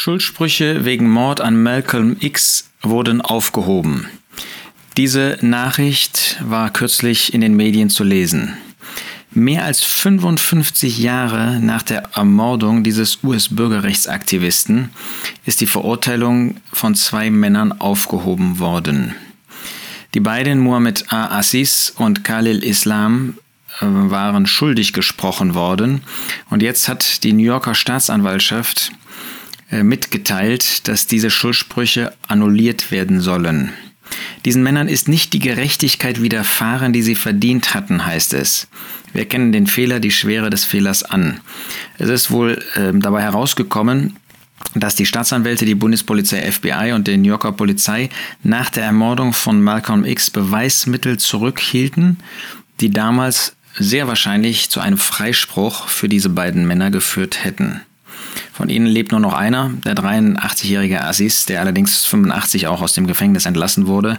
Schuldsprüche wegen Mord an Malcolm X wurden aufgehoben. Diese Nachricht war kürzlich in den Medien zu lesen. Mehr als 55 Jahre nach der Ermordung dieses US-Bürgerrechtsaktivisten ist die Verurteilung von zwei Männern aufgehoben worden. Die beiden Muhammad A. Assis und Khalil Islam äh, waren schuldig gesprochen worden und jetzt hat die New Yorker Staatsanwaltschaft mitgeteilt, dass diese Schuldsprüche annulliert werden sollen. Diesen Männern ist nicht die Gerechtigkeit widerfahren, die sie verdient hatten, heißt es. Wir kennen den Fehler, die Schwere des Fehlers an. Es ist wohl äh, dabei herausgekommen, dass die Staatsanwälte, die Bundespolizei FBI und die New Yorker Polizei nach der Ermordung von Malcolm X Beweismittel zurückhielten, die damals sehr wahrscheinlich zu einem Freispruch für diese beiden Männer geführt hätten. Von ihnen lebt nur noch einer, der 83-jährige Aziz, der allerdings 85 auch aus dem Gefängnis entlassen wurde.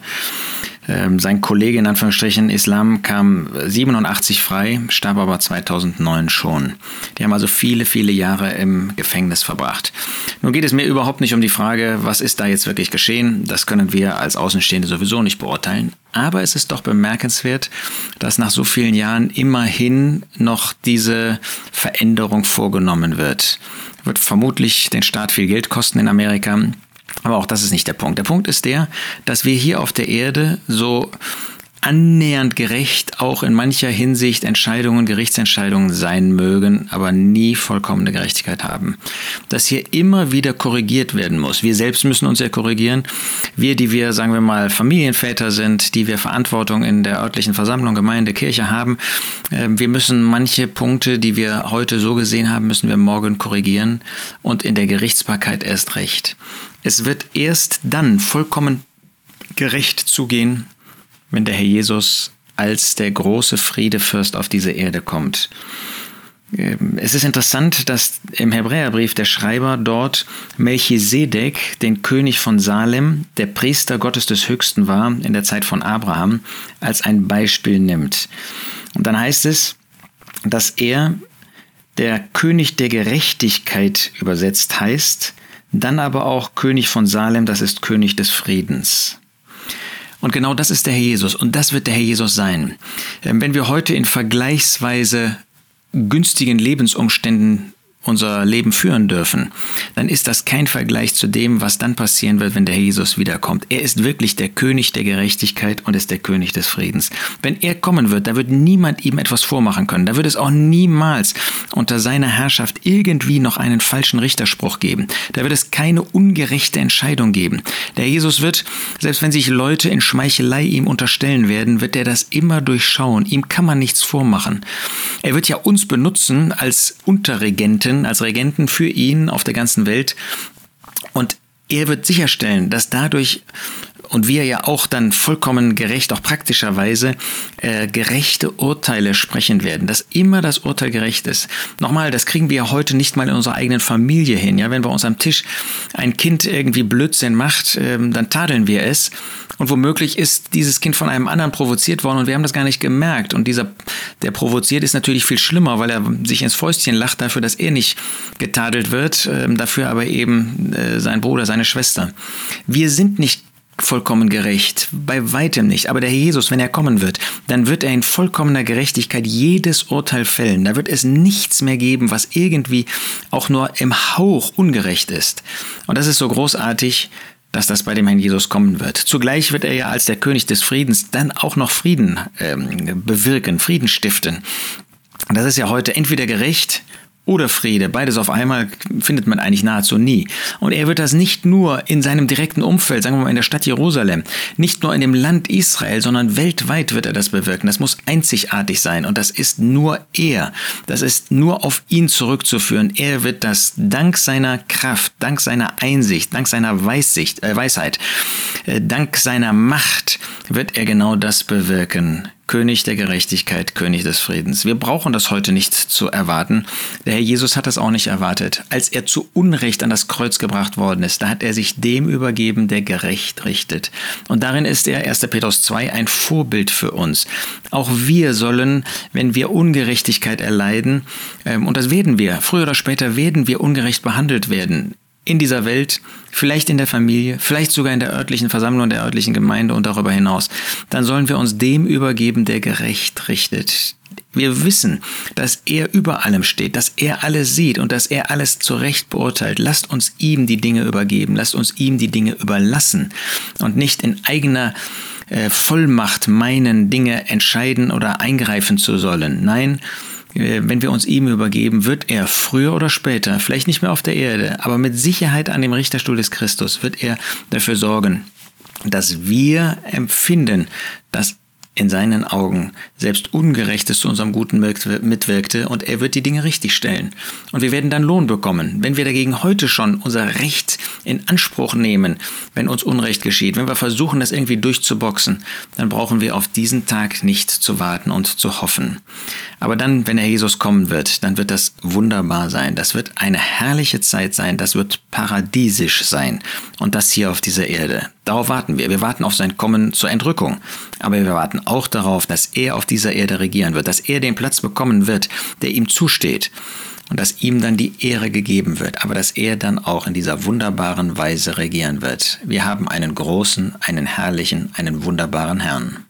Ähm, sein Kollege in Anführungsstrichen Islam kam 87 frei, starb aber 2009 schon. Die haben also viele, viele Jahre im Gefängnis verbracht. Nun geht es mir überhaupt nicht um die Frage, was ist da jetzt wirklich geschehen. Das können wir als Außenstehende sowieso nicht beurteilen. Aber es ist doch bemerkenswert, dass nach so vielen Jahren immerhin noch diese Veränderung vorgenommen wird. Wird vermutlich den Staat viel Geld kosten in Amerika. Aber auch das ist nicht der Punkt. Der Punkt ist der, dass wir hier auf der Erde so annähernd gerecht auch in mancher Hinsicht Entscheidungen, Gerichtsentscheidungen sein mögen, aber nie vollkommene Gerechtigkeit haben. Dass hier immer wieder korrigiert werden muss. Wir selbst müssen uns ja korrigieren. Wir, die wir, sagen wir mal, Familienväter sind, die wir Verantwortung in der örtlichen Versammlung, Gemeinde, Kirche haben, ähm, wir müssen manche Punkte, die wir heute so gesehen haben, müssen wir morgen korrigieren und in der Gerichtsbarkeit erst recht. Es wird erst dann vollkommen gerecht zugehen, wenn der Herr Jesus als der große Friedefürst auf diese Erde kommt. Ähm, es ist interessant, dass im Hebräerbrief der Schreiber dort Melchisedek, den König von Salem, der Priester Gottes des Höchsten war in der Zeit von Abraham, als ein Beispiel nimmt. Und dann heißt es, dass er der König der Gerechtigkeit übersetzt heißt, dann aber auch König von Salem, das ist König des Friedens. Und genau das ist der Herr Jesus und das wird der Herr Jesus sein. Ähm, wenn wir heute in vergleichsweise günstigen Lebensumständen unser Leben führen dürfen, dann ist das kein Vergleich zu dem, was dann passieren wird, wenn der Herr Jesus wiederkommt. Er ist wirklich der König der Gerechtigkeit und ist der König des Friedens. Wenn er kommen wird, da wird niemand ihm etwas vormachen können. Da wird es auch niemals unter seiner Herrschaft irgendwie noch einen falschen Richterspruch geben. Da wird es keine ungerechte Entscheidung geben. Der Jesus wird, selbst wenn sich Leute in Schmeichelei ihm unterstellen werden, wird er das immer durchschauen. Ihm kann man nichts vormachen. Er wird ja uns benutzen als Unterregenten Regenten, als Regenten für ihn auf der ganzen Welt. Und er wird sicherstellen, dass dadurch und wir ja auch dann vollkommen gerecht, auch praktischerweise, äh, gerechte Urteile sprechen werden, dass immer das Urteil gerecht ist. Nochmal, das kriegen wir heute nicht mal in unserer eigenen Familie hin. Ja, wenn bei uns am Tisch ein Kind irgendwie Blödsinn macht, ähm, dann tadeln wir es. Und womöglich ist dieses Kind von einem anderen provoziert worden und wir haben das gar nicht gemerkt. Und dieser, der provoziert, ist natürlich viel schlimmer, weil er sich ins Fäustchen lacht dafür, dass er nicht getadelt wird, äh, dafür aber eben äh, sein Bruder, seine Schwester. Wir sind nicht vollkommen gerecht, bei weitem nicht. Aber der Herr Jesus, wenn er kommen wird, dann wird er in vollkommener Gerechtigkeit jedes Urteil fällen. Da wird es nichts mehr geben, was irgendwie auch nur im Hauch ungerecht ist. Und das ist so großartig, dass das bei dem Herrn Jesus kommen wird. Zugleich wird er ja als der König des Friedens dann auch noch Frieden ähm, bewirken, Frieden stiften. Das ist ja heute entweder gerecht oder Friede. Beides auf einmal findet man eigentlich nahezu nie. Und er wird das nicht nur in seinem direkten Umfeld, sagen wir mal in der Stadt Jerusalem, nicht nur in dem Land Israel, sondern weltweit wird er das bewirken. Das muss einzigartig sein und das ist nur er. Das ist nur auf ihn zurückzuführen. Er wird das dank seiner Kraft, dank seiner Einsicht, dank seiner Weissicht, äh, Weisheit, äh, dank seiner Macht wird er genau das bewirken. König der Gerechtigkeit, König des Friedens. Wir brauchen das heute nicht zu erwarten. Der Herr Jesus hat das auch nicht erwartet. Als er zu Unrecht an das Kreuz gebracht worden ist, da hat er sich dem übergeben, der gerecht richtet. Und darin ist er, 1. Petrus 2, ein Vorbild für uns. Auch wir sollen, wenn wir Ungerechtigkeit erleiden, ähm, und das werden wir, früher oder später werden wir ungerecht behandelt werden, in dieser Welt, vielleicht in der Familie, vielleicht sogar in der örtlichen Versammlung, der örtlichen Gemeinde und darüber hinaus, dann sollen wir uns dem übergeben, der gerecht richtet. Wir wissen, dass er über allem steht, dass er alles sieht und dass er alles zurecht beurteilt. Lasst uns ihm die Dinge übergeben, lasst uns ihm die Dinge überlassen und nicht in eigener äh, Vollmacht meinen, Dinge entscheiden oder eingreifen zu sollen. Nein, äh, wenn wir uns ihm übergeben, wird er früher oder später, vielleicht nicht mehr auf der Erde, aber mit Sicherheit an dem Richterstuhl des Christus, wird er dafür sorgen, dass wir empfinden, dass in seinen Augen selbst Ungerechtes zu unserem Guten mitwirkte und er wird die Dinge richtigstellen. Und wir werden dann Lohn bekommen. Wenn wir dagegen heute schon unser Recht in Anspruch nehmen, wenn uns Unrecht geschieht, wenn wir versuchen, das irgendwie durchzuboxen, dann brauchen wir auf diesen Tag nicht zu warten und zu hoffen. Aber dann, wenn der Jesus kommen wird, dann wird das wunderbar sein. Das wird eine herrliche Zeit sein. Das wird paradiesisch sein. Und das hier auf dieser Erde. Darauf warten wir. Wir warten auf sein Kommen zur Entrückung. Aber wir warten auch darauf, dass er auf dieser Erde regieren wird, dass er den Platz bekommen wird, der ihm zusteht. Und dass ihm dann die Ehre gegeben wird, aber dass er dann auch in dieser wunderbaren Weise regieren wird. Wir haben einen großen, einen herrlichen, einen wunderbaren Herrn.